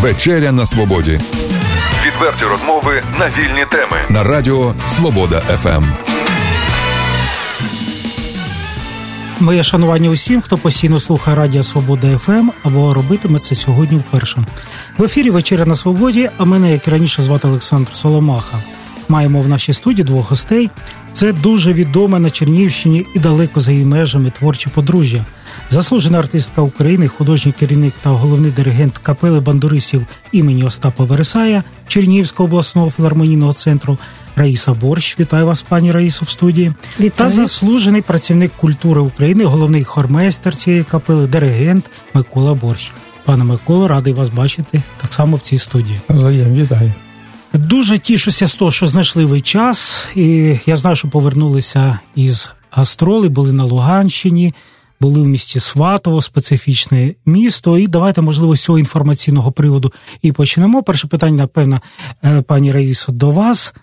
Вечеря на свободі. Відверті розмови на вільні теми на Радіо Свобода ФМ. Моє шанування усім, хто постійно слухає Радіо Свобода ФМ або робитиме це сьогодні вперше. В ефірі Вечеря на Свободі, а мене, як і раніше, звати Олександр Соломаха. Маємо в нашій студії двох гостей. Це дуже відоме на Чернігівщині і далеко за її межами творче подружжя. Заслужена артистка України, художній керівник та головний диригент капели бандуристів імені Остапа Вересая Чернігівського обласного філармонійного центру Раїса Борщ. Вітаю вас, пані Раїсо, в студії. Вітаю. Та заслужений працівник культури України, головний хормейстер цієї капели, диригент Микола Борщ. Пане Миколо, радий вас бачити так само в цій студії. Взаєм, вітаю. Дуже тішуся з того, що знайшли ви час, і я знаю, що повернулися із гастроли, були на Луганщині, були в місті Сватово, специфічне місто. І давайте, можливо, з цього інформаційного приводу і почнемо. Перше питання, напевно, е, пані Раїсо, до вас.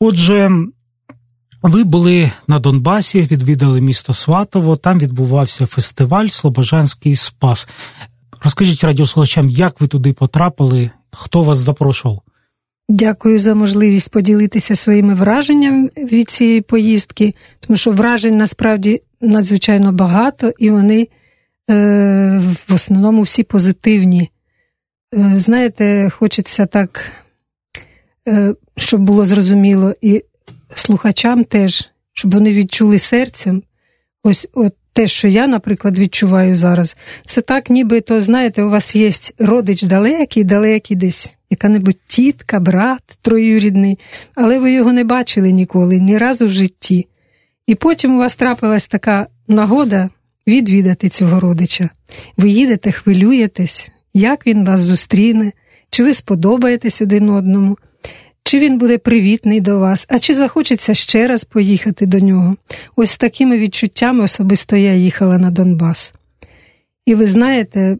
Отже, ви були на Донбасі, відвідали місто Сватово, там відбувався фестиваль Слобожанський Спас. Розкажіть радіослухачам, як ви туди потрапили, хто вас запрошував? Дякую за можливість поділитися своїми враженнями від цієї поїздки, тому що вражень насправді надзвичайно багато, і вони е, в основному всі позитивні. Е, Знаєте, хочеться так, е, щоб було зрозуміло, і слухачам теж, щоб вони відчули серцем. Ось от те, що я, наприклад, відчуваю зараз, це так, ніби то, знаєте, у вас є родич далекий, далекий десь, яка-небудь тітка, брат троюрідний, але ви його не бачили ніколи, ні разу в житті. І потім у вас трапилась така нагода відвідати цього родича. Ви їдете, хвилюєтесь, як він вас зустріне, чи ви сподобаєтесь один одному. Чи він буде привітний до вас, а чи захочеться ще раз поїхати до нього? Ось з такими відчуттями особисто я їхала на Донбас. І ви знаєте,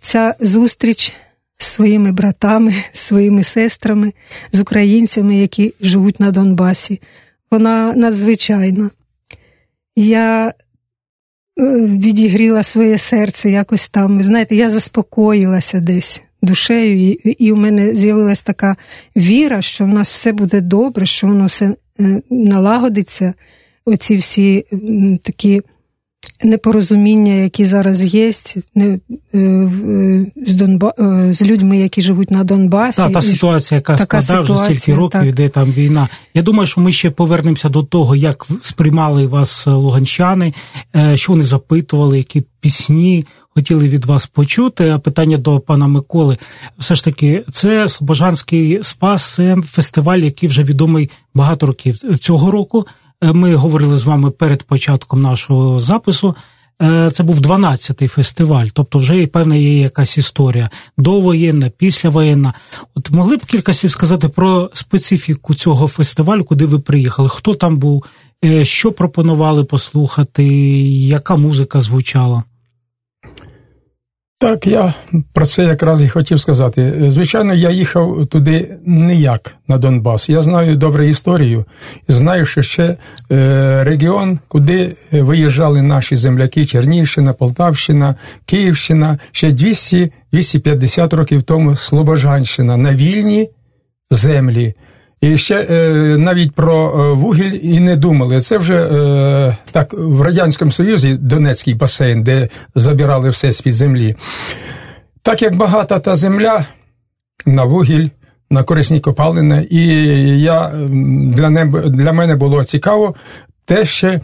ця зустріч з своїми братами, своїми сестрами, з українцями, які живуть на Донбасі, вона надзвичайна. Я е, відігріла своє серце якось там. Ви знаєте, я заспокоїлася десь душею, і і у мене з'явилася така віра, що в нас все буде добре, що воно все е, налагодиться. Оці всі такі непорозуміння, які зараз є, не, е, з Донба... Е, з людьми, які живуть на Донбасі. Та, та ситуація, яка складає вже стільки років, так. йде там війна. Я думаю, що ми ще повернемося до того, як сприймали вас луганчани, що вони запитували, які пісні хотіли від вас почути. А питання до пана Миколи, все ж таки, це Слобожанський спас, це фестиваль, який вже відомий багато років. Цього року ми говорили з вами перед початком нашого запису. Це був 12-й фестиваль, тобто вже і певна є якась історія довоєнна, післявоєнна. От могли б кілька слів сказати про специфіку цього фестивалю, куди ви приїхали? Хто там був, що пропонували послухати, яка музика звучала? Так, я про це якраз і хотів сказати. Звичайно, я їхав туди не як на Донбас. Я знаю добре історію, знаю, що ще е, регіон, куди виїжджали наші земляки, Чернігівщина, Полтавщина, Київщина, ще 200-250 років тому Слобожанщина на вільні землі. І ще е, навіть про е, вугіль і не думали. Це вже е, так в Радянському Союзі Донецький басейн, де забирали все з-під землі. Так як багата та земля на вугіль, на корисні копалини, і я для не, для мене було цікаво те, ще,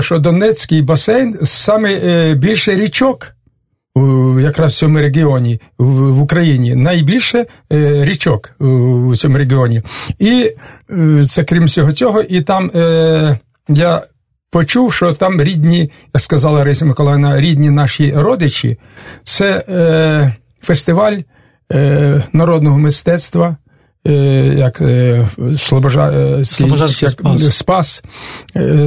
що Донецький басейн саме більше річок якраз в цьому регіоні в Україні найбільше е, річок у цьому регіоні. І е, це крім всього цього, і там е, я почув, що там рідні, як сказала Лариса Миколаївна, рідні наші родичі, це фестиваль народного мистецтва. Як Слобожа, як спас. спас.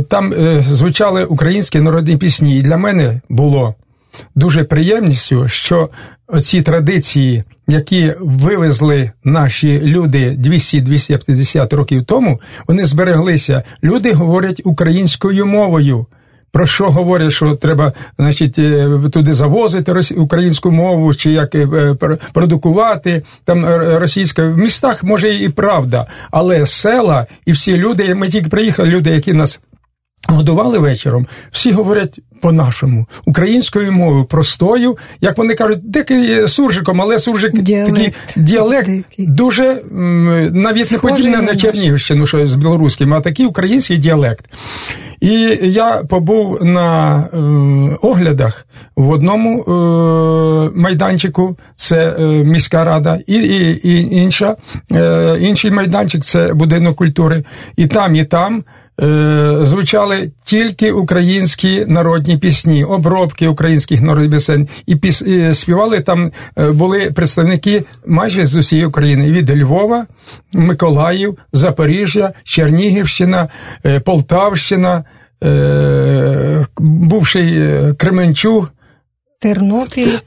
Там звучали українські народні пісні, і для мене було дуже приємністю, що ці традиції, які вивезли наші люди 200-250 років тому, вони збереглися. Люди говорять українською мовою. про що говорять, що треба значить, е, туди завозити українську мову, чи як е, продукувати там російська в містах, може і правда, але села і всі люди, ми тільки приїхали, люди, які нас. Годували вечором, всі говорять по-нашому, українською мовою, простою, як вони кажуть, дикий суржиком, але суржик діалект. такий діалект дикий. дуже навіть Схожий не подібне на Чернігівщину, що з білоруським, а такий український діалект. І я побув на е, оглядах в одному е, майданчику, це е, міська рада, і і, і інша, е, інший майданчик це будинок культури. І там, і там. Е, звучали тільки українські народні пісні, обробки українських народних пісень, і піс... і співали там е, були представники майже з усієї України від Львова, Миколаїв, Запоріжжя, Чернігівщина, е, Полтавщина, бувший Кременчуг. Тернопіль.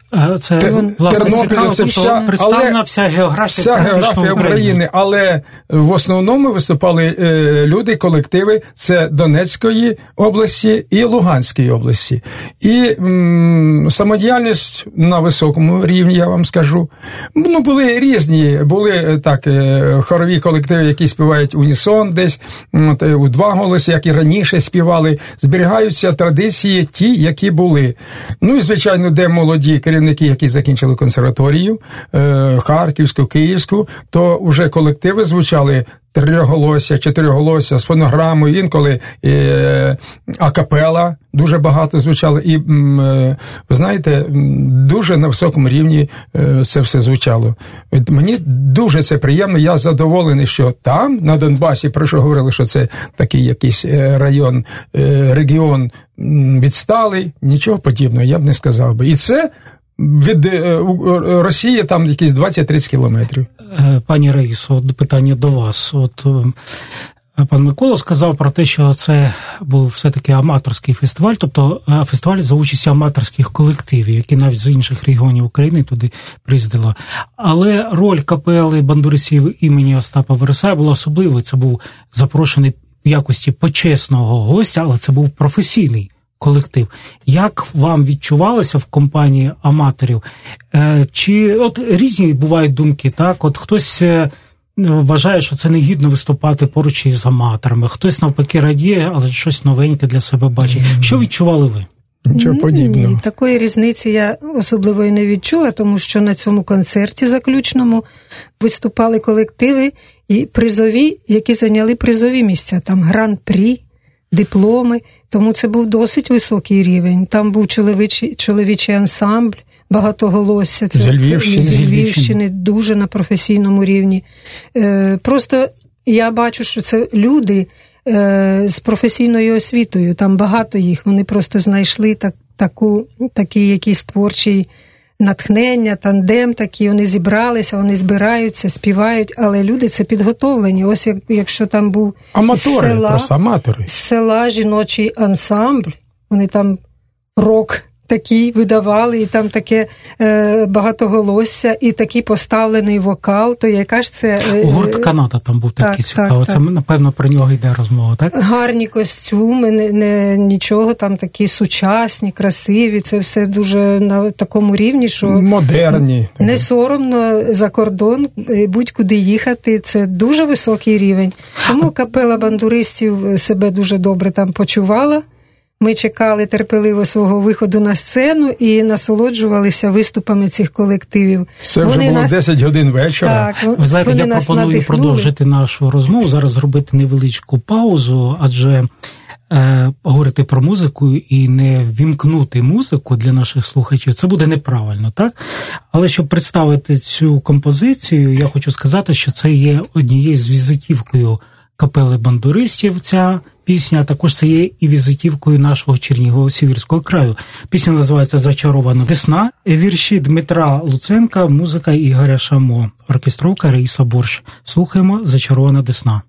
Це Тер, власне Тернопіль, цікаво, це вся, представлена вся географія вся географія України. України. Але в основному виступали е, люди, колективи це Донецької області і Луганської області. І м, самодіяльність на високому рівні, я вам скажу. Ну, були різні, були е, так, е, хорові колективи, які співають унісон десь от, е, у два голоси, як і раніше співали. Зберігаються традиції ті, які були. Ну і звичайно, де молоді керівники, які закінчили консерваторію е, Харківську, Київську, то вже колективи звучали трьохголосся, чотириголосся з фонограмою, інколи е, акапела дуже багато звучало. І е, ви знаєте, дуже на високому рівні е, це все звучало. Мені дуже це приємно. Я задоволений, що там, на Донбасі, про що говорили, що це такий якийсь е, район, е, регіон відсталий, нічого подібного, я б не сказав би. І це від е, Росії там якісь 20-30 кілометрів. Е, пані Раїсо, питання до вас. От е, пан Микола сказав про те, що це був все-таки аматорський фестиваль, тобто фестиваль за участю аматорських колективів, які навіть з інших регіонів України туди приїздили. Але роль капели бандурисів імені Остапа Вересая була особливою. Це був запрошений в якості почесного гостя, але це був професійний колектив. Як вам відчувалося в компанії аматорів? Е, чи от різні бувають думки, так? От хтось е, вважає, що це негідно виступати поруч із аматорами, хтось навпаки радіє, але щось новеньке для себе бачить. Що відчували ви? Нічого подібного. Ні, такої різниці я особливо і не відчула, тому що на цьому концерті заключному виступали колективи і призові, які зайняли призові місця. Там гран-прі, дипломи. Тому це був досить високий рівень. Там був чоловічий чоловічий ансамбль, багатоголосся. Це з Львівщини. з Львівщини, дуже на професійному рівні. Е, Просто я бачу, що це люди е, з професійною освітою. Там багато їх. Вони просто знайшли так, таку, такий якийсь творчий натхнення, тандем такі, вони зібралися, вони збираються, співають, але люди це підготовлені. Ось як, якщо там був Аматори, села, просто аматори. села жіночий ансамбль, вони там рок такі видавали, і там таке е, багатоголосся, і такий поставлений вокал, то яка ж це. Е, Гурт Канада там був такий цікавий. Це, напевно, про нього йде розмова, так? Гарні костюми, не, не нічого там такі сучасні, красиві. Це все дуже на такому рівні, що модерні. Не соромно за кордон е, будь-куди їхати. Це дуже високий рівень. Тому капела бандуристів себе дуже добре там почувала. Ми чекали терпеливо свого виходу на сцену і насолоджувалися виступами цих колективів. Це вже вони було нас... 10 годин вечора. Так, Ви знаєте, я пропоную надихнули. продовжити нашу розмову. Зараз зробити невеличку паузу, адже е, говорити про музику і не вімкнути музику для наших слухачів, це буде неправильно, так? Але щоб представити цю композицію, я хочу сказати, що це є однією з візитівкою капели бандуристів. Ця пісня, також це є і візитівкою нашого Чернігово-Сіверського краю. Пісня називається Зачарована весна. Вірші Дмитра Луценка, музика Ігоря Шамо, оркестровка Раїса Борщ. Слухаємо Зачарована весна.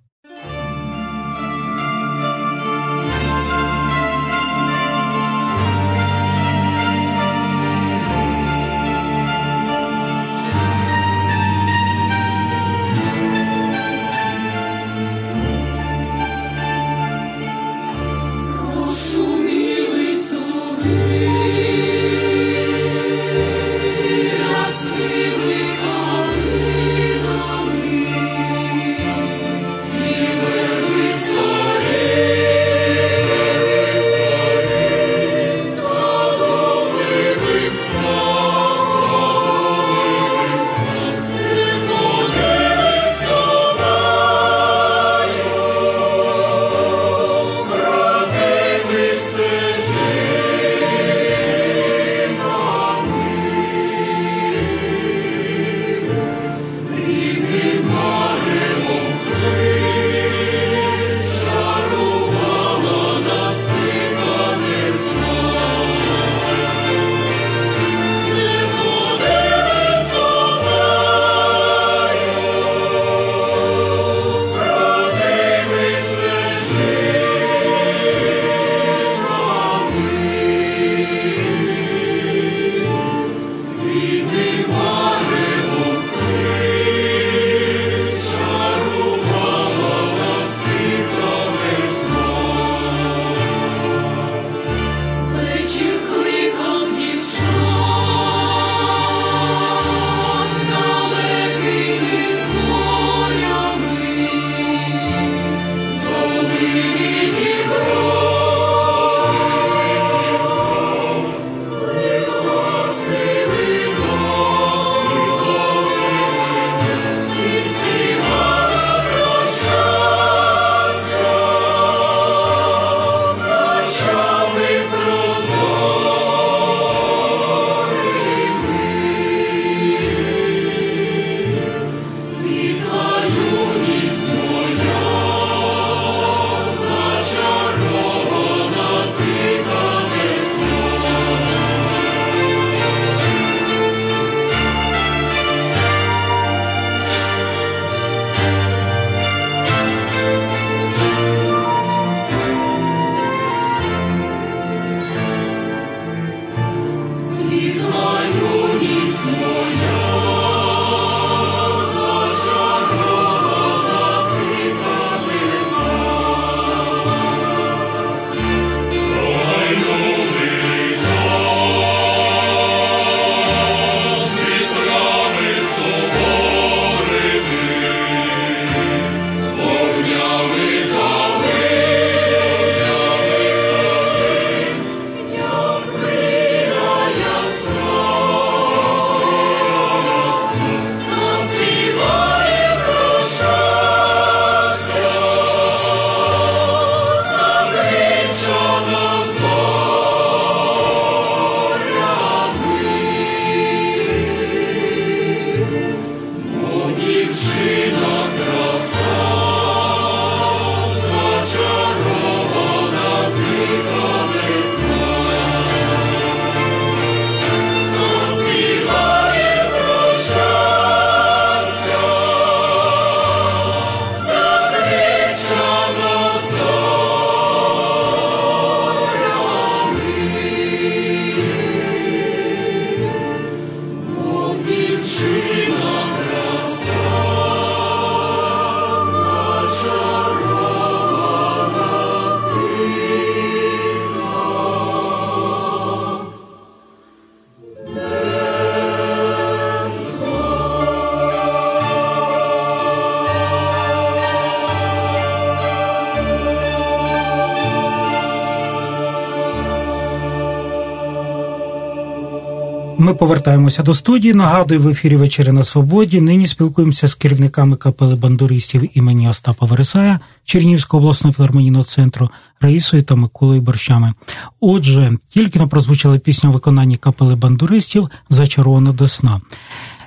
Ми повертаємося до студії. Нагадую, в ефірі вечері на свободі. Нині спілкуємося з керівниками капели бандуристів імені Остапа Вересая Чернівського обласного філармонійного центру Раїсою та Миколою Борщами. Отже, тільки не прозвучала пісня у виконанні капели бандуристів Зачарована до сна,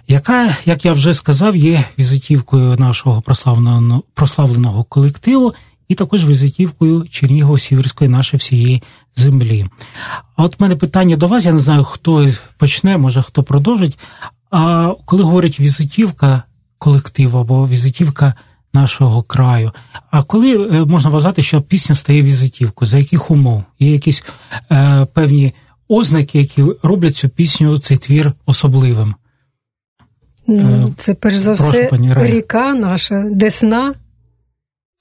яка, як я вже сказав, є візитівкою нашого прославленого прославленого колективу і також візитівкою Чернігово-Сіверської нашої всієї землі. А от в мене питання до вас, я не знаю, хто почне, може хто продовжить. А коли говорять візитівка колективу або візитівка нашого краю, а коли е, можна вважати, що пісня стає візитівкою, за яких умов? Є якісь е, певні ознаки, які роблять цю пісню, цей твір особливим? Ну, е, Це перш за Прошу, все ріка наша, Десна.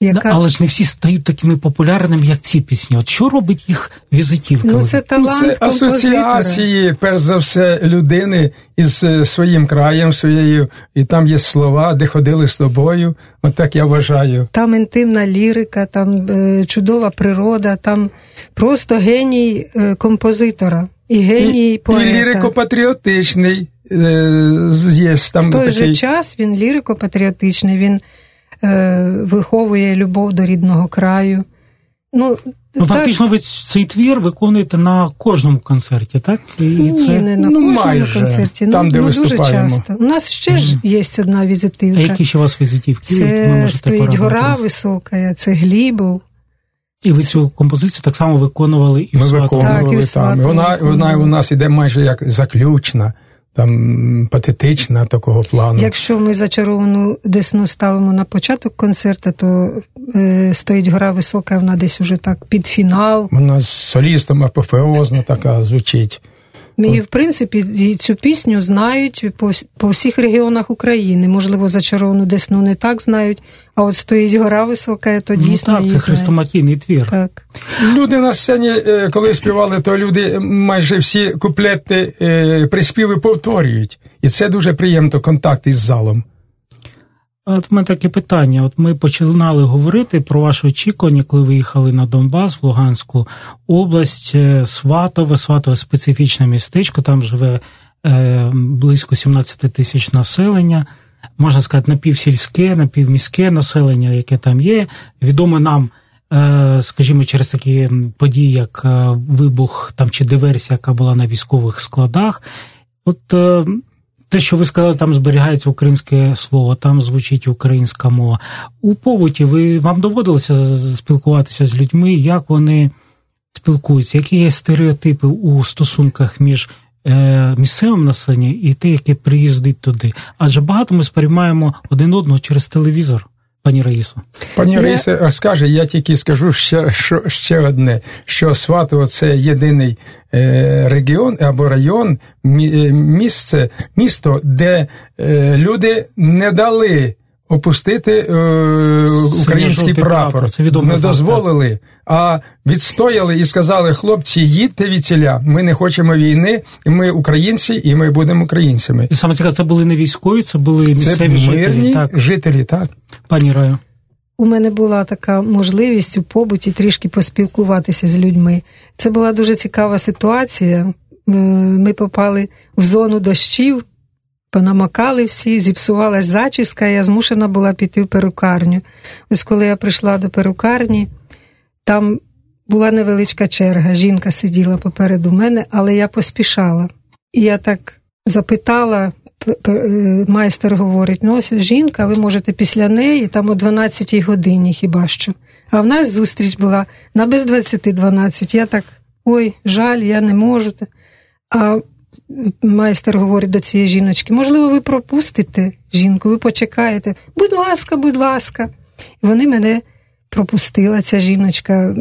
Яка... Але ж не всі стають такими популярними, як ці пісні. От що робить їх візитівками? Ну, це талант Це асоціації, перш за все, людини із е, своїм краєм, своєю, і там є слова, де ходили з тобою. От так я вважаю. Там інтимна лірика, там е, чудова природа, там просто геній е, композитора і геній і, поета. І лірико-патріотичний є там. В той такий... же час він лірико-патріотичний. він виховує любов до рідного краю. Ну, Ну, Фактично, ви цей твір виконуєте на кожному концерті, так? І Ні, це... не на ну, кожному майже. концерті. Там, ну, де ну, дуже часто. У нас ще ж є одна візитивка. А які ще у вас візитівки? Це стоїть гора висока, це Глібов. І ви цю композицію так само виконували і Ми виконували так, і в там. Вона, вона у нас іде майже як заключна там патетична такого плану. Якщо ми зачаровану десну ставимо на початок концерту, то е, стоїть гора висока, вона десь уже так під фінал. Вона з солістом апофеозна така звучить. І, в принципі, цю пісню знають по по всіх регіонах України. Можливо, зачаровану десну не так знають, а от стоїть гора висока, то ну дійсно. Ну, так, це хрестоматійний твір. Так. Люди на сцені, е, коли співали, то люди майже всі куплети е, приспіви повторюють. І це дуже приємно контакт із залом. От в мене таке питання. От ми починали говорити про ваші очікування, коли ви їхали на Донбас, в Луганську область, е, Сватове, Сватове специфічне містечко, там живе е, близько 17 тисяч населення. Можна сказати, напівсільське, напівміське населення, яке там є. Відомо нам, е, скажімо, через такі події, як е, вибух там чи диверсія, яка була на військових складах. От те, що ви сказали, там зберігається українське слово, там звучить українська мова. У побуті ви вам доводилося спілкуватися з людьми, як вони спілкуються, які є стереотипи у стосунках між е, місцевим населенням і те, яке приїздить туди. Адже багато ми сприймаємо один одного через телевізор. Пані Раїсо. Пані я... Раїсо, скаже, я тільки скажу ще що, ще одне: що Сватово це єдиний е, регіон або район, е, місце, місто, де е, люди не дали опустити е, український прапор. Це не дозволили, а відстояли і сказали: хлопці, їдьте від ціля, ми не хочемо війни, і ми українці, і ми будемо українцями. І саме цікаве, це були не військові, це були місцеві це мирні жителі. Так. жителі, так. Пані Раю. У мене була така можливість у побуті трішки поспілкуватися з людьми. Це була дуже цікава ситуація. Е, ми попали в зону дощів, понамакали всі, зіпсувалась зачіска, і я змушена була піти в перукарню. Ось коли я прийшла до перукарні, там була невеличка черга. Жінка сиділа попереду мене, але я поспішала. І я так запитала, е, майстер говорить: ну ось жінка, ви можете після неї, там о 12-й годині хіба що. А в нас зустріч була на без 20-12. Я так, ой, жаль, я не можу. А майстер говорить до цієї жіночки, можливо, ви пропустите жінку, ви почекаєте. Будь ласка, будь ласка. І вони мене пропустила, ця жіночка.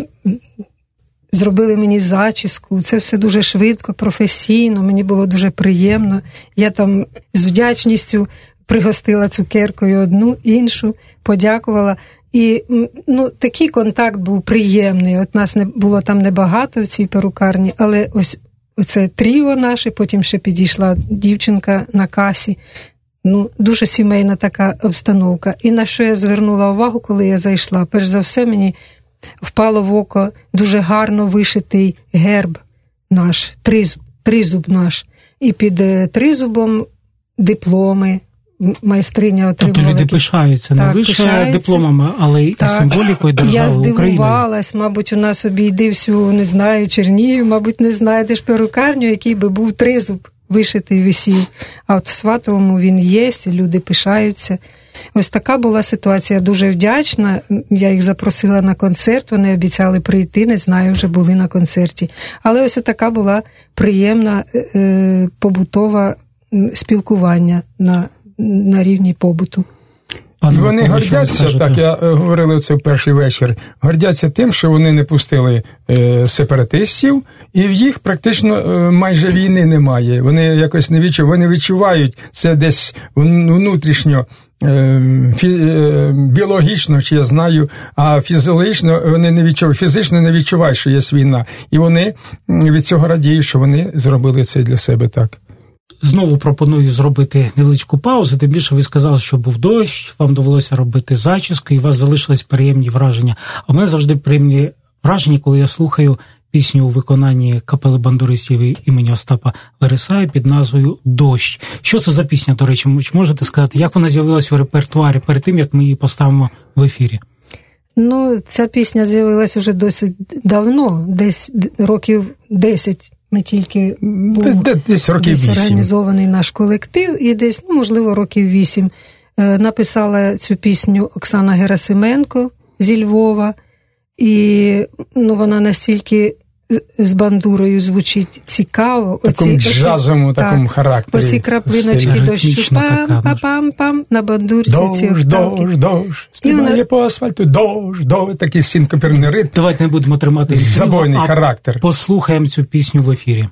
Зробили мені зачіску, це все дуже швидко, професійно, мені було дуже приємно. Я там з вдячністю пригостила цукеркою одну, іншу, подякувала. І ну, такий контакт був приємний. От нас не було там небагато в цій перукарні, але ось Оце тріо наше, потім ще підійшла дівчинка на касі. Ну, Дуже сімейна така обстановка. І на що я звернула увагу, коли я зайшла? Перш за все, мені впало в око дуже гарно вишитий герб наш, тризуб, тризуб наш. і під е, тризубом дипломи. Майстриня отримала. Тобто люди пишаються не лише дипломами, але й так. символікою держави Я здивувалась, України. мабуть, у нас обійди всю, не знаю, Чернігів, мабуть, не знайдеш перукарню, який би був тризуб вишитий висів. А от в Сватовому він є, і люди пишаються. Ось така була ситуація. Дуже вдячна. Я їх запросила на концерт. Вони обіцяли прийти. Не знаю, вже були на концерті. Але ось така була приємна е, е побутова спілкування на, на рівні побуту. Пане і вони гордяться, так я е, говорили це в перший вечір. Гордяться тим, що вони не пустили е, сепаратистів, і в їх практично е, майже війни немає. Вони якось не відчувають, вони відчувають це десь внутрішньо. Е, фі, е, біологічно, чи я знаю, а фізіологічно вони не відчувають, фізично не відчувають, що є війна. І вони від цього радіють, що вони зробили це для себе так. Знову пропоную зробити невеличку паузу. Тим більше ви сказали, що був дощ, вам довелося робити зачіску, і у вас залишились приємні враження. А в мене завжди приємні враження, коли я слухаю пісню у виконанні капели бандуристів імені Остапа Вересая під назвою Дощ. Що це за пісня, до речі, можете сказати, як вона з'явилася в репертуарі перед тим, як ми її поставимо в ефірі? Ну, ця пісня з'явилася вже досить давно, десь років 10. Ми тільки був десь, десь років десь організований наш колектив, і десь, ну, можливо, років вісім. Е, написала цю пісню Оксана Герасименко зі Львова, і ну, вона настільки з бандурою звучить цікаво. Такому оці, джазовому оці, такому характері. Оці краплиночки дощу пам-пам-пам на бандурці. Дощ, дощ, дощ, стрімає вона... по асфальту, дощ, дощ, такий синкопірний ритм. Давайте не будемо тримати забойний характер. Послухаємо цю пісню в ефірі.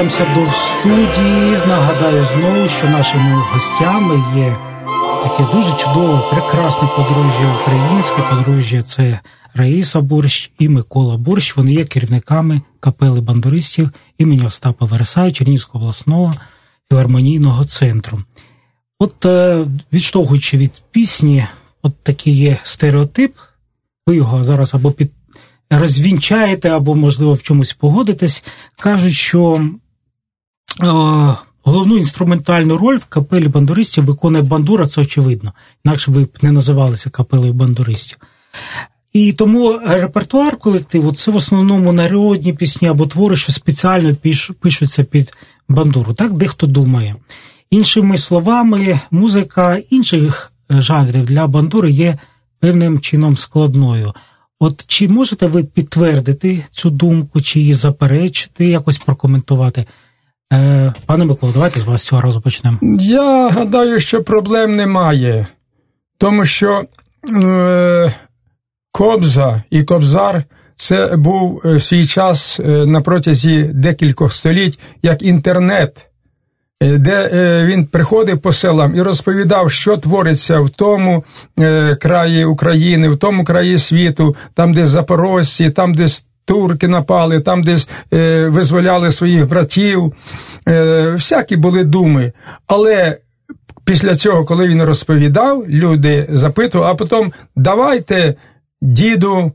Повертаємося до студії. Нагадаю знову, що нашими гостями є таке дуже чудове, прекрасне подружжя українське подружжя це Раїса Борщ і Микола Борщ. Вони є керівниками капели бандуристів імені Остапа Вересаю Чернігівського обласного філармонійного центру. От, е, відштовхуючи від пісні, от такий є стереотип. Ви його зараз або під розвінчаєте або, можливо, в чомусь погодитесь, кажуть, що головну інструментальну роль в капелі бандуристів виконує бандура, це очевидно, інакше ви б не називалися капелею бандуристів. І тому репертуар колективу це в основному народні пісні або твори, що спеціально пишуться під бандуру. Так дехто думає. Іншими словами, музика інших жанрів для бандури є певним чином складною. От чи можете ви підтвердити цю думку, чи її заперечити, якось прокоментувати? Е, Пане Миколо, давайте з вас цього разу почнемо. Я гадаю, що проблем немає, тому що е, Кобза і Кобзар це був е, в свій час е, на протязі декількох століть як інтернет. Де він приходив по селам і розповідав, що твориться в тому краї України, в тому краї світу, там, де запорожці, там, де турки напали, там десь е, визволяли своїх братів. Е, Всякі були думи. Але після цього, коли він розповідав, люди запитували, а потім давайте, діду,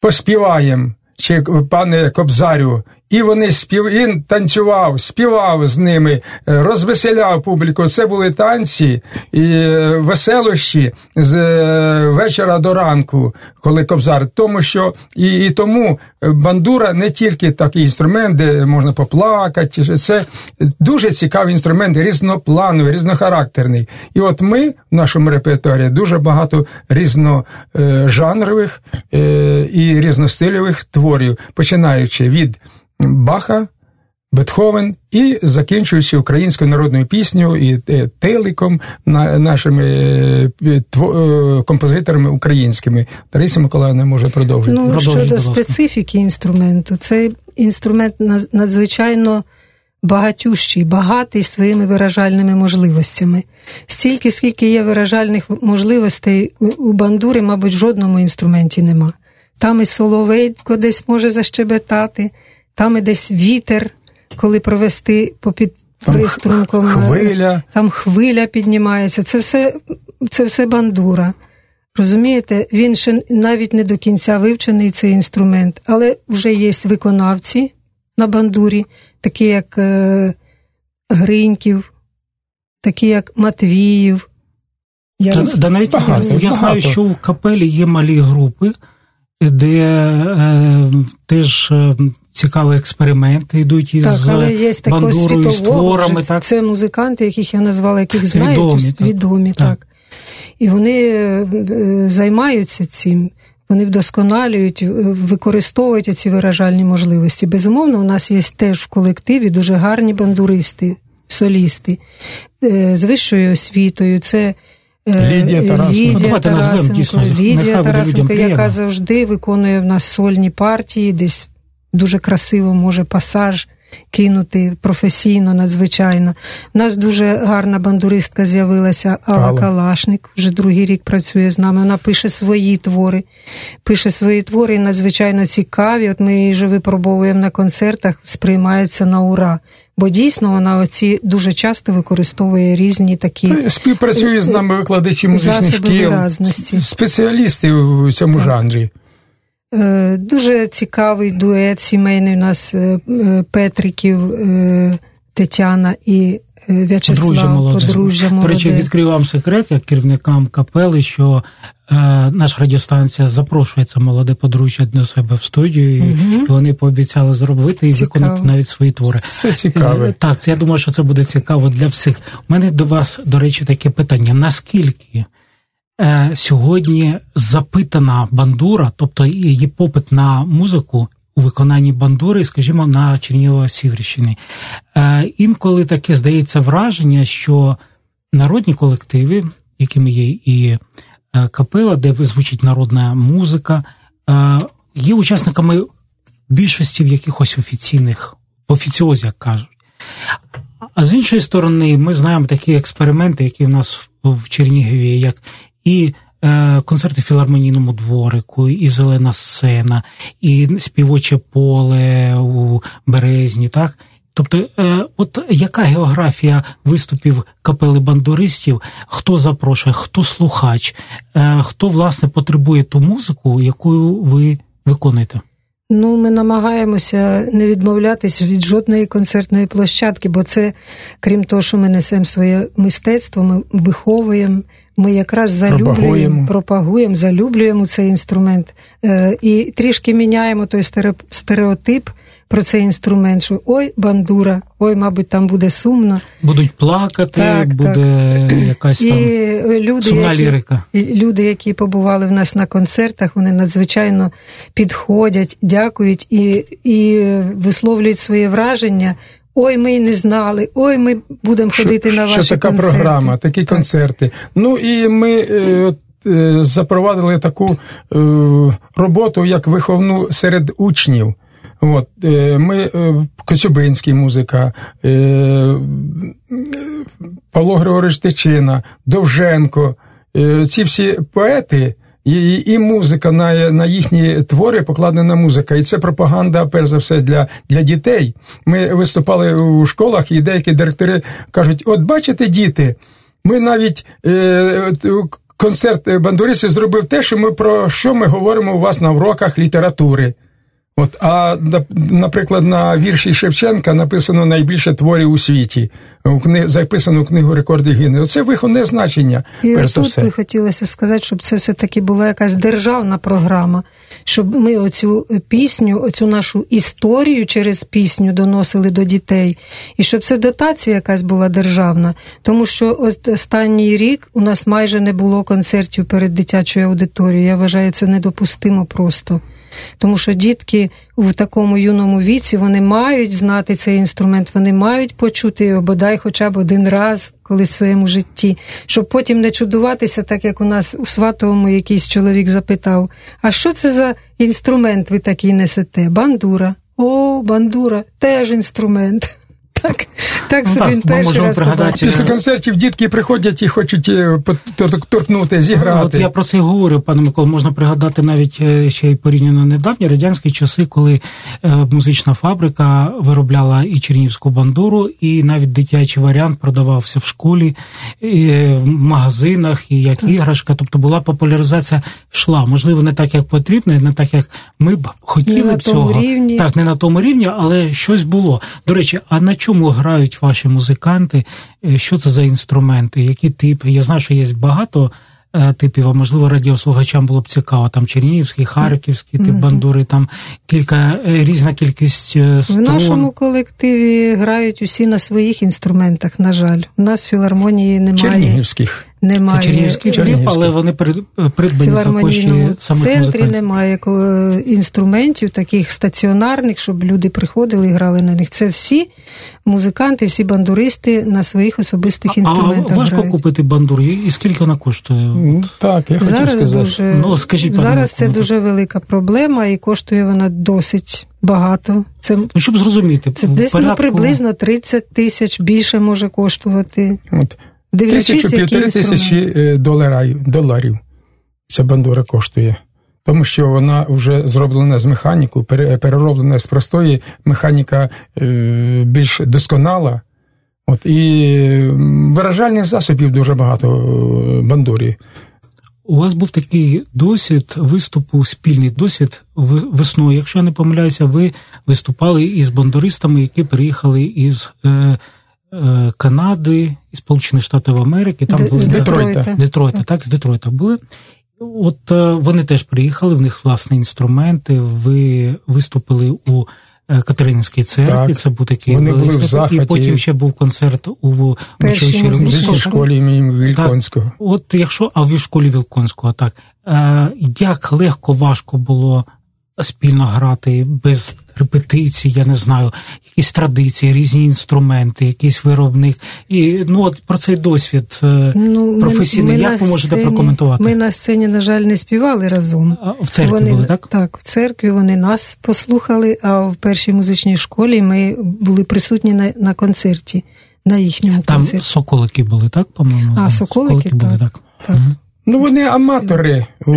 поспіваємо, чи пане Кобзарю, і вони спів... він танцював, співав з ними, е, розвеселяв публіку. Це були танці і е, веселощі з е, вечора до ранку, коли кобзар. Тому що і, і тому бандура не тільки такий інструмент, де можна поплакати. Це дуже цікавий інструмент, різноплановий, різнохарактерний. І от ми в нашому репертуарі дуже багато різножанрових і різностильових творів, починаючи від. Баха, Бетховен і закінчуючи українською народною піснею і е, теликом нашими е, е, композиторами українськими. Тарися Миколаївна може продовжити. Ну, Щодо специфіки інструменту, цей інструмент надзвичайно багатющий, багатий своїми виражальними можливостями. Стільки, скільки є виражальних можливостей у бандури, мабуть, в жодному інструменті нема. Там і соловейко десь може защебетати там і десь вітер, коли провести попід приструмком. Е, хвиля. Там хвиля піднімається. Це все, це все бандура. Розумієте, він ще навіть не до кінця вивчений цей інструмент, але вже є виконавці на бандурі, такі як е, Гриньків, такі як Матвіїв. Я та, роз... да навіть багато, я багато. знаю, що в капелі є малі групи, де е, теж е, цікаві експерименти йдуть із так, але є бандурою, з творами. Так. Це музиканти, яких я назвала, яких знають, відомі, так. відомі так. так. І вони е, займаються цим. Вони вдосконалюють, е, використовують ці виражальні можливості. Безумовно, у нас є теж в колективі дуже гарні бандуристи, солісти з вищою освітою. Це Лідія Тарасенко, Лідія ну, Тарасенко, Лідія Тарасенко яка завжди виконує в нас сольні партії, десь дуже красиво може пасаж кинути професійно, надзвичайно. У нас дуже гарна бандуристка з'явилася Алла Калашник, вже другий рік працює з нами. Вона пише свої твори, пише свої твори і надзвичайно цікаві. От ми її вже випробовуємо на концертах, сприймається на ура. Бо дійсно вона оці дуже часто використовує різні такі співпрацює з нами викладачі музичних шкіл, спеціалісти у цьому так. жанрі. Е, дуже цікавий дует сімейний у нас е, е, Петриків, Тетяна і В'ячеслав, подружжя молоде. Подружжя молоде. До речі, відкрив вам секрет як керівникам капели, що е, наша радіостанція запрошує це молоде подружжя до себе в студію, угу. і вони пообіцяли зробити і виконати навіть свої твори. Це цікаве. Е, так, я думаю, що це буде цікаво для всіх. У мене до вас, до речі, таке питання: наскільки Е, сьогодні запитана бандура, тобто її попит на музику у виконанні бандури, скажімо, на Чернігово-Сіверщині. Е, інколи таке здається враження, що народні колективи, якими є і е, капела, де звучить народна музика, є учасниками більшості в якихось офіційних офіціозі, як кажуть. А з іншої сторони, ми знаємо такі експерименти, які в нас в Чернігові, як і е, концерти в філармонійному дворику, і зелена сцена, і співоче поле у березні. так? Тобто, е, от яка географія виступів капели бандуристів, хто запрошує, хто слухач, е, хто власне потребує ту музику, яку ви виконуєте? Ну, ми намагаємося не відмовлятись від жодної концертної площадки, бо це, крім того, що ми несемо своє мистецтво, ми виховуємо, ми якраз залюблюємо, пропагуємо, пропагуємо залюблюємо цей інструмент е, і трішки міняємо той стереотип про цей інструмент, що ой, бандура, ой, мабуть, там буде сумно. Будуть плакати, так, буде так. якась там і люди, сумна які, лірика. Люди, які побували в нас на концертах, вони надзвичайно підходять, дякують і, і висловлюють своє враження. Ой, ми не знали, ой, ми будемо ходити що, на ваші Що така концерти. програма, такі так. концерти. Ну і ми е, е, запровадили таку е, роботу, як виховну серед учнів. От, е, Ми е, Коцюбинський музика, е, Павло Григорович Тичина, Довженко. Ці всі поети і і музика на на їхні твори покладена музика. І це пропаганда, перш за все, для для дітей. Ми виступали у школах, і деякі директори кажуть: от бачите, діти, ми навіть. Е, Концерт бандуристів зробив те, що ми про що ми говоримо у вас на уроках літератури. От, А наприклад, на вірші Шевченка написано найбільше творів у світі, у кни... записано в книгу рекордів Гінни. Це виховне значення. І перш за все. би хотілося сказати, щоб це все-таки була якась державна програма, щоб ми оцю пісню, оцю нашу історію через пісню доносили до дітей, і щоб це дотація якась була державна. Тому що останній рік у нас майже не було концертів перед дитячою аудиторією. Я вважаю, це недопустимо просто. Тому що дітки в такому юному віці вони мають знати цей інструмент, вони мають почути його бодай хоча б один раз колись в своєму житті, щоб потім не чудуватися, так як у нас у Сватовому якийсь чоловік запитав: а що це за інструмент ви такий несете? Бандура. О, бандура, теж інструмент. Так так ну, собі він перший раз пригадати. Після концертів дітки приходять і хочуть е, торкнути, зіграти. От я про це і говорю, пане Миколо, можна пригадати навіть е, ще й порівняно недавні радянські часи, коли е, музична фабрика виробляла і чернівську бандуру, і навіть дитячий варіант продавався в школі, і в магазинах, і як так. іграшка. Тобто була популяризація йшла. Можливо, не так, як потрібно, не так, як ми б хотіли не б цього. Рівні. Так, не на тому рівні, але щось було. До речі, а на чому грають ваші музиканти? Е, що це за інструменти? Які типи? Я знаю, що є багато е, типів, а можливо, радіослухачам було б цікаво. Там Чернігівський, Харківський тип бандури, там кілька е, різна кількість струн. В нашому колективі грають усі на своїх інструментах. На жаль, у нас філармонії немає. Чернігівських немає. Це Чернігівський кліп, але вони придбані за кошти самих центрі музикантів. немає інструментів таких стаціонарних, щоб люди приходили і грали на них. Це всі музиканти, всі бандуристи на своїх особистих інструментах. А важко грають. купити бандуру? І скільки вона коштує? Так, я зараз хотів сказати. Дуже, ну, скажіть, зараз це дуже велика проблема, і коштує вона досить. Багато. Це ну, щоб зрозуміти, це десь ну, порядку... ну, приблизно 30 тисяч більше може коштувати. От Тисячу півтори тисячі е, доларів, доларів ця бандура коштує. Тому що вона вже зроблена з механіку, перероблена з простої механіка е, більш досконала. От, І виражальних засобів дуже багато е, бандурі. У вас був такий досвід виступу, спільний досвід весною. Якщо я не помиляюся, ви виступали із бандуристами, які приїхали із Е, Канади і Сполучених Штатів Америки, там були з Детройта. Детройта, так, з Детройта були. От е, вони теж приїхали, в них власні інструменти. Ви виступили у е, Катеринській церкві. Так. Це був такий Вони були в захваті. і потім ще був концерт у музичній школі Вілконського. От якщо а в школі Вілконського, так як легко важко було спільно грати без репетицій, я не знаю, якісь традиції, різні інструменти, якийсь виробник. І ну от про цей досвід е, ну, професійний, ми, як ви можете сцені, прокоментувати? Ми на сцені, на жаль, не співали разом. А в церкві вони, були, так? Так, в церкві вони нас послухали, а в першій музичній школі ми були присутні на, на концерті. На їхньому Там концерті. соколики були, так? По-моєму, а соколики, соколики були, так. так. Угу. Ну, вони аматори у,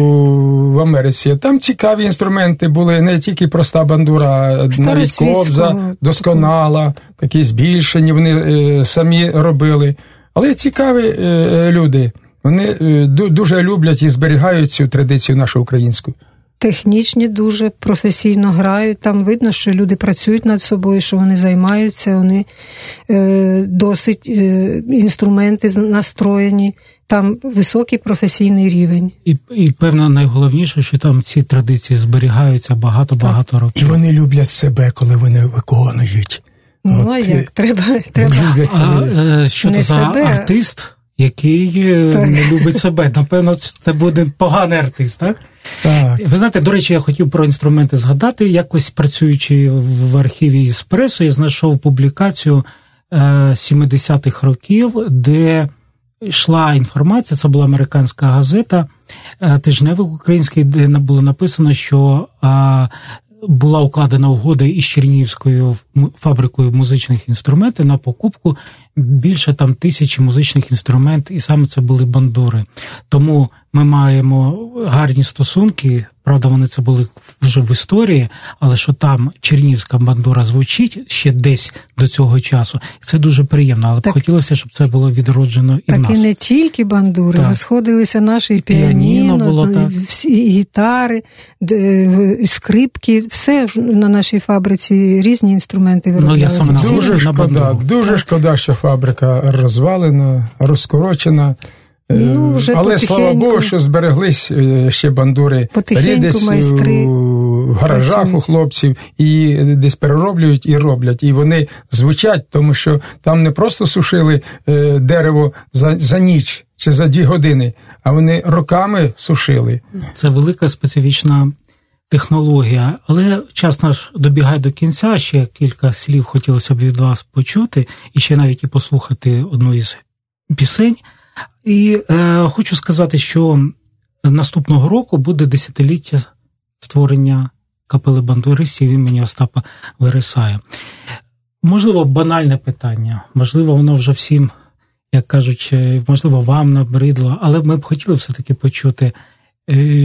в Америці. Там цікаві інструменти були, не тільки проста бандура, навіть кобза, досконала, такі збільшені, вони е, самі робили. Але цікаві е, е люди. Вони е, дуже люблять і зберігають цю традицію нашу українську. Технічні дуже професійно грають. Там видно, що люди працюють над собою, що вони займаються, вони е, досить е, інструменти настроєні там високий професійний рівень. І і певно, найголовніше, що там ці традиції зберігаються багато-багато років. І вони люблять себе, коли вони виконують. Ну, а як треба треба. Люблять, коли... А е, що це за себе. артист, який е, не любить себе? Напевно, це буде поганий артист, так? Так. Ви знаєте, до речі, я хотів про інструменти згадати. Якось працюючи в архіві Іспресо, я знайшов публікацію 70-х е, років, де йшла інформація, це була американська газета, е, тижневик український, де було написано, що була укладена угода із Чернігівською фабрикою музичних інструментів на покупку більше там тисячі музичних інструментів, і саме це були бандури. Тому ми маємо гарні стосунки. Правда, вони це були вже в історії, але що там чернівська бандура звучить ще десь до цього часу, це дуже приємно. Але так, б хотілося, щоб це було відроджено і так в нас. і не тільки бандури, розходилися наші і піаніно, було, так. всі і гітари, і скрипки, все на нашій фабриці різні інструменти вироблялися. Ну, я саме дуже шкода, дуже шкода, що фабрика розвалена, розкорочена. Ну, вже Але слава Богу, що збереглись е, ще бандури старі десь майстри у гаражах працюють. у хлопців і десь перероблюють і роблять. І вони звучать, тому що там не просто сушили е, дерево за, за ніч, це за дві години, а вони роками сушили. Це велика специфічна. Технологія, але час наш добігає до кінця. Ще кілька слів хотілося б від вас почути, і ще навіть і послухати одну із пісень. І е, хочу сказати, що наступного року буде десятиліття створення капели бандуристів імені Остапа Вересая. Можливо, банальне питання, можливо, воно вже всім, як кажуть, е, можливо, вам набридло, але ми б хотіли все-таки почути,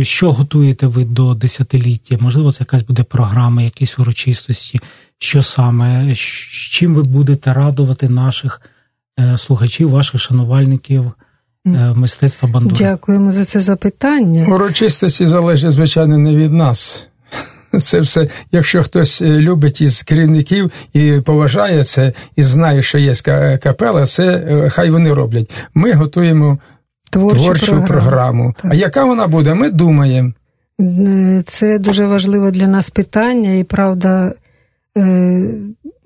що готуєте ви до десятиліття. Можливо, це якась буде програма, якісь урочистості, що саме, чим ви будете радувати наших е, слухачів, ваших шанувальників. Е, мистецтва бандури. Дякуємо за це запитання. Урочистості залежить, звичайно, не від нас. Це все, якщо хтось е, любить із керівників і поважає це, і знає, що є капела, це е, хай вони роблять. Ми готуємо творчу, творчу програму. програму. А яка вона буде? Ми думаємо. Це дуже важливе для нас питання, і правда,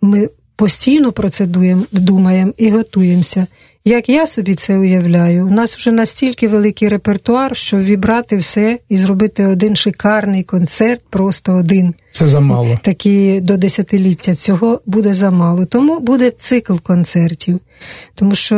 ми постійно про це думаємо і готуємося. Як я собі це уявляю, у нас вже настільки великий репертуар, що вібрати все і зробити один шикарний концерт, просто один. Це замало. Такі до десятиліття цього буде замало. Тому буде цикл концертів, тому що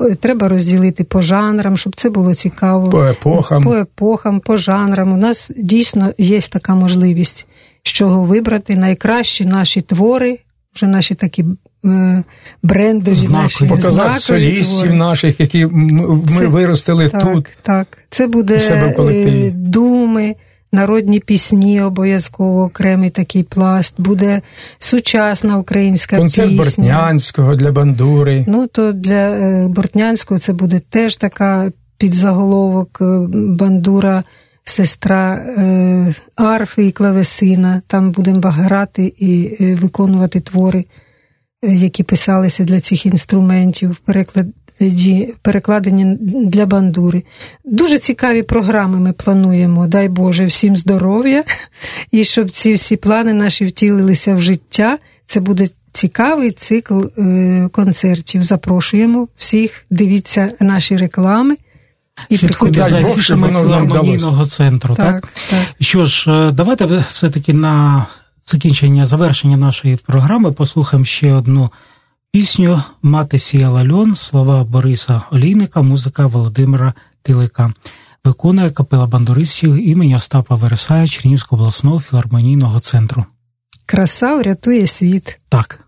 е, треба розділити по жанрам, щоб це було цікаво. По епохам, по епохам, по жанрам. У нас дійсно є така можливість, з чого вибрати найкращі наші твори, вже наші такі Е, брендові наші показати солістів наших, які ми це, виростили так, тут. Так, це буде е, думи. Народні пісні, обов'язково окремий такий пласт, буде сучасна українська Концерт пісня. Бортнянського для бандури. Ну то для е, Бортнянського це буде теж така підзаголовок бандура, сестра арфи і клавесина. Там будемо грати і виконувати твори які писалися для цих інструментів, перекладі, перекладені для бандури. Дуже цікаві програми ми плануємо. Дай Боже, всім здоров'я, і щоб ці всі плани наші втілилися в життя. Це буде цікавий цикл е, концертів. Запрошуємо всіх, дивіться наші реклами. І приходьте за філармонійного центру. Так, так? так? Що ж, е, давайте все-таки на закінчення завершення нашої програми послухаємо ще одну пісню Мати сіяла льон, слова Бориса Олійника, музика Володимира Тилика. Виконує капела бандуристів імені Остапа Вересая Чернівського обласного філармонійного центру. Краса врятує світ. Так.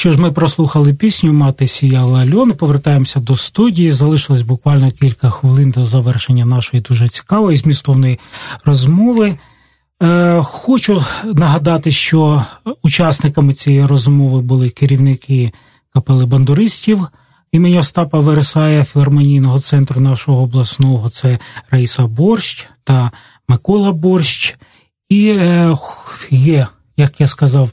Що ж, ми прослухали пісню Мати сіяла Альони, повертаємося до студії. Залишилось буквально кілька хвилин до завершення нашої дуже цікавої змістовної розмови. Е, хочу нагадати, що учасниками цієї розмови були керівники капели бандуристів імені Остапа Вересая, філармонійного центру нашого обласного це Раїса Борщ та Микола Борщ. І е, є, як я сказав,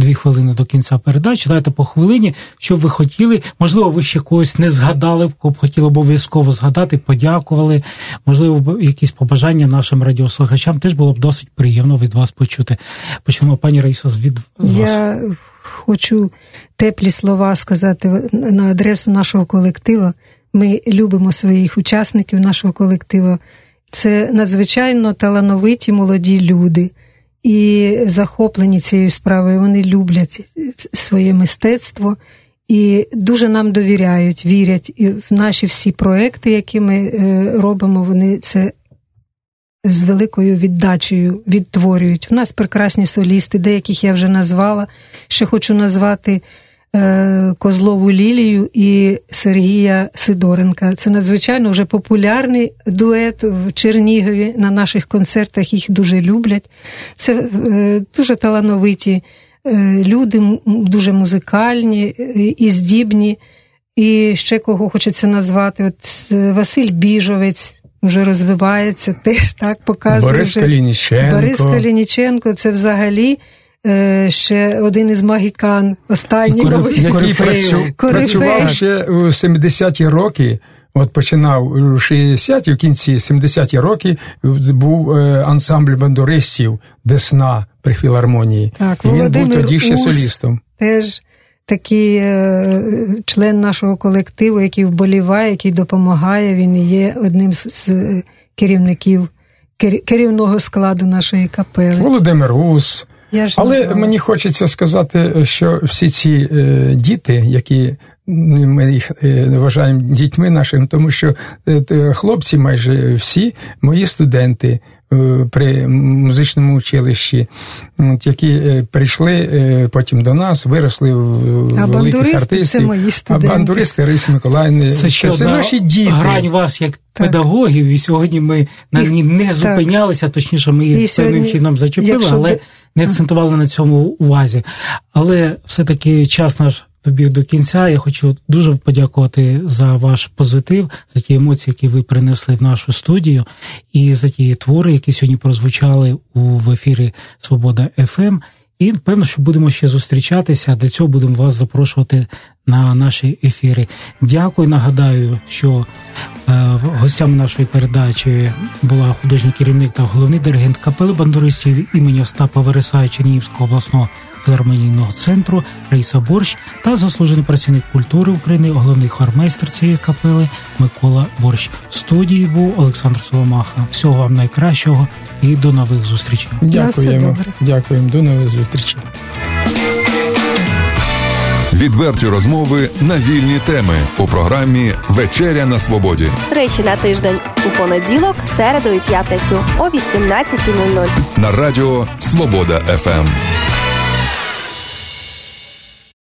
дві хвилини до кінця передачі. Дайте по хвилині, що ви хотіли. Можливо, ви ще когось не згадали, б хотіли обов'язково згадати, подякували. Можливо, якісь побажання нашим радіослухачам теж було б досить приємно від вас почути. Почнемо, пані Раїса, від вас. Я хочу теплі слова сказати на адресу нашого колективу. Ми любимо своїх учасників нашого колективу. Це надзвичайно талановиті молоді люди і захоплені цією справою. Вони люблять своє мистецтво і дуже нам довіряють, вірять. І в наші всі проекти, які ми е, робимо, вони це. З великою віддачею відтворюють. У нас прекрасні солісти, деяких я вже назвала. Ще хочу назвати Козлову Лілію і Сергія Сидоренка. Це надзвичайно вже популярний дует в Чернігові. На наших концертах їх дуже люблять. Це е, дуже талановиті е, люди, дуже музикальні і здібні. І ще кого хочеться назвати: От Василь Біжовець. Вже розвивається, теж так показує. Борис Калініченко. Борис Калініченко це взагалі Е, ще один із магікан, останній Кориф... який працю... працював ще у 70-ті роки. От починав у 60-ті, в кінці 70-ті роки був е, ансамбль бандуристів Десна при філармонії. Так, І він був тоді ще солістом. Теж такий е, член нашого колективу, який вболіває, який допомагає. Він є одним з, з керівників керівного складу нашої капели. Володимир Ус. Я ж Але мені хочеться сказати, що всі ці е, діти, які ми їх е, вважаємо дітьми нашими, тому що е, хлопці майже всі мої студенти. Е, при музичному училищі, які е, прийшли е, потім до нас, виросли в а великих артистів. Це мої студенти. А бандуристи Рисі Миколаївни. Це, що, це наші діти. Грань вас як так. педагогів, і сьогодні ми на ній не зупинялися, точніше, ми їх певним чином зачепили, але не акцентували на цьому увазі. Але все-таки час наш добіг до кінця. Я хочу дуже подякувати за ваш позитив, за ті емоції, які ви принесли в нашу студію, і за ті твори, які сьогодні прозвучали у в ефірі Свобода ФМ. І певно, що будемо ще зустрічатися. Для цього будемо вас запрошувати на наші ефіри. Дякую. Нагадаю, що е, гостями нашої передачі була художній керівник та головний диригент капели бандуристів імені Остапа Вересая Чернігівського обласного філармонійного центру Рейса Борщ та заслужений працівник культури України, головний хормейстер цієї капели Микола Борщ. В студії був Олександр Соломаха. Всього вам найкращого і до нових зустрічей. Дякуємо. Дякуємо. До нових зустрічей. Відверті розмови на вільні теми у програмі Вечеря на Свободі. Речі на тиждень у понеділок, середу і п'ятницю о 18.00 на радіо Свобода ФМ.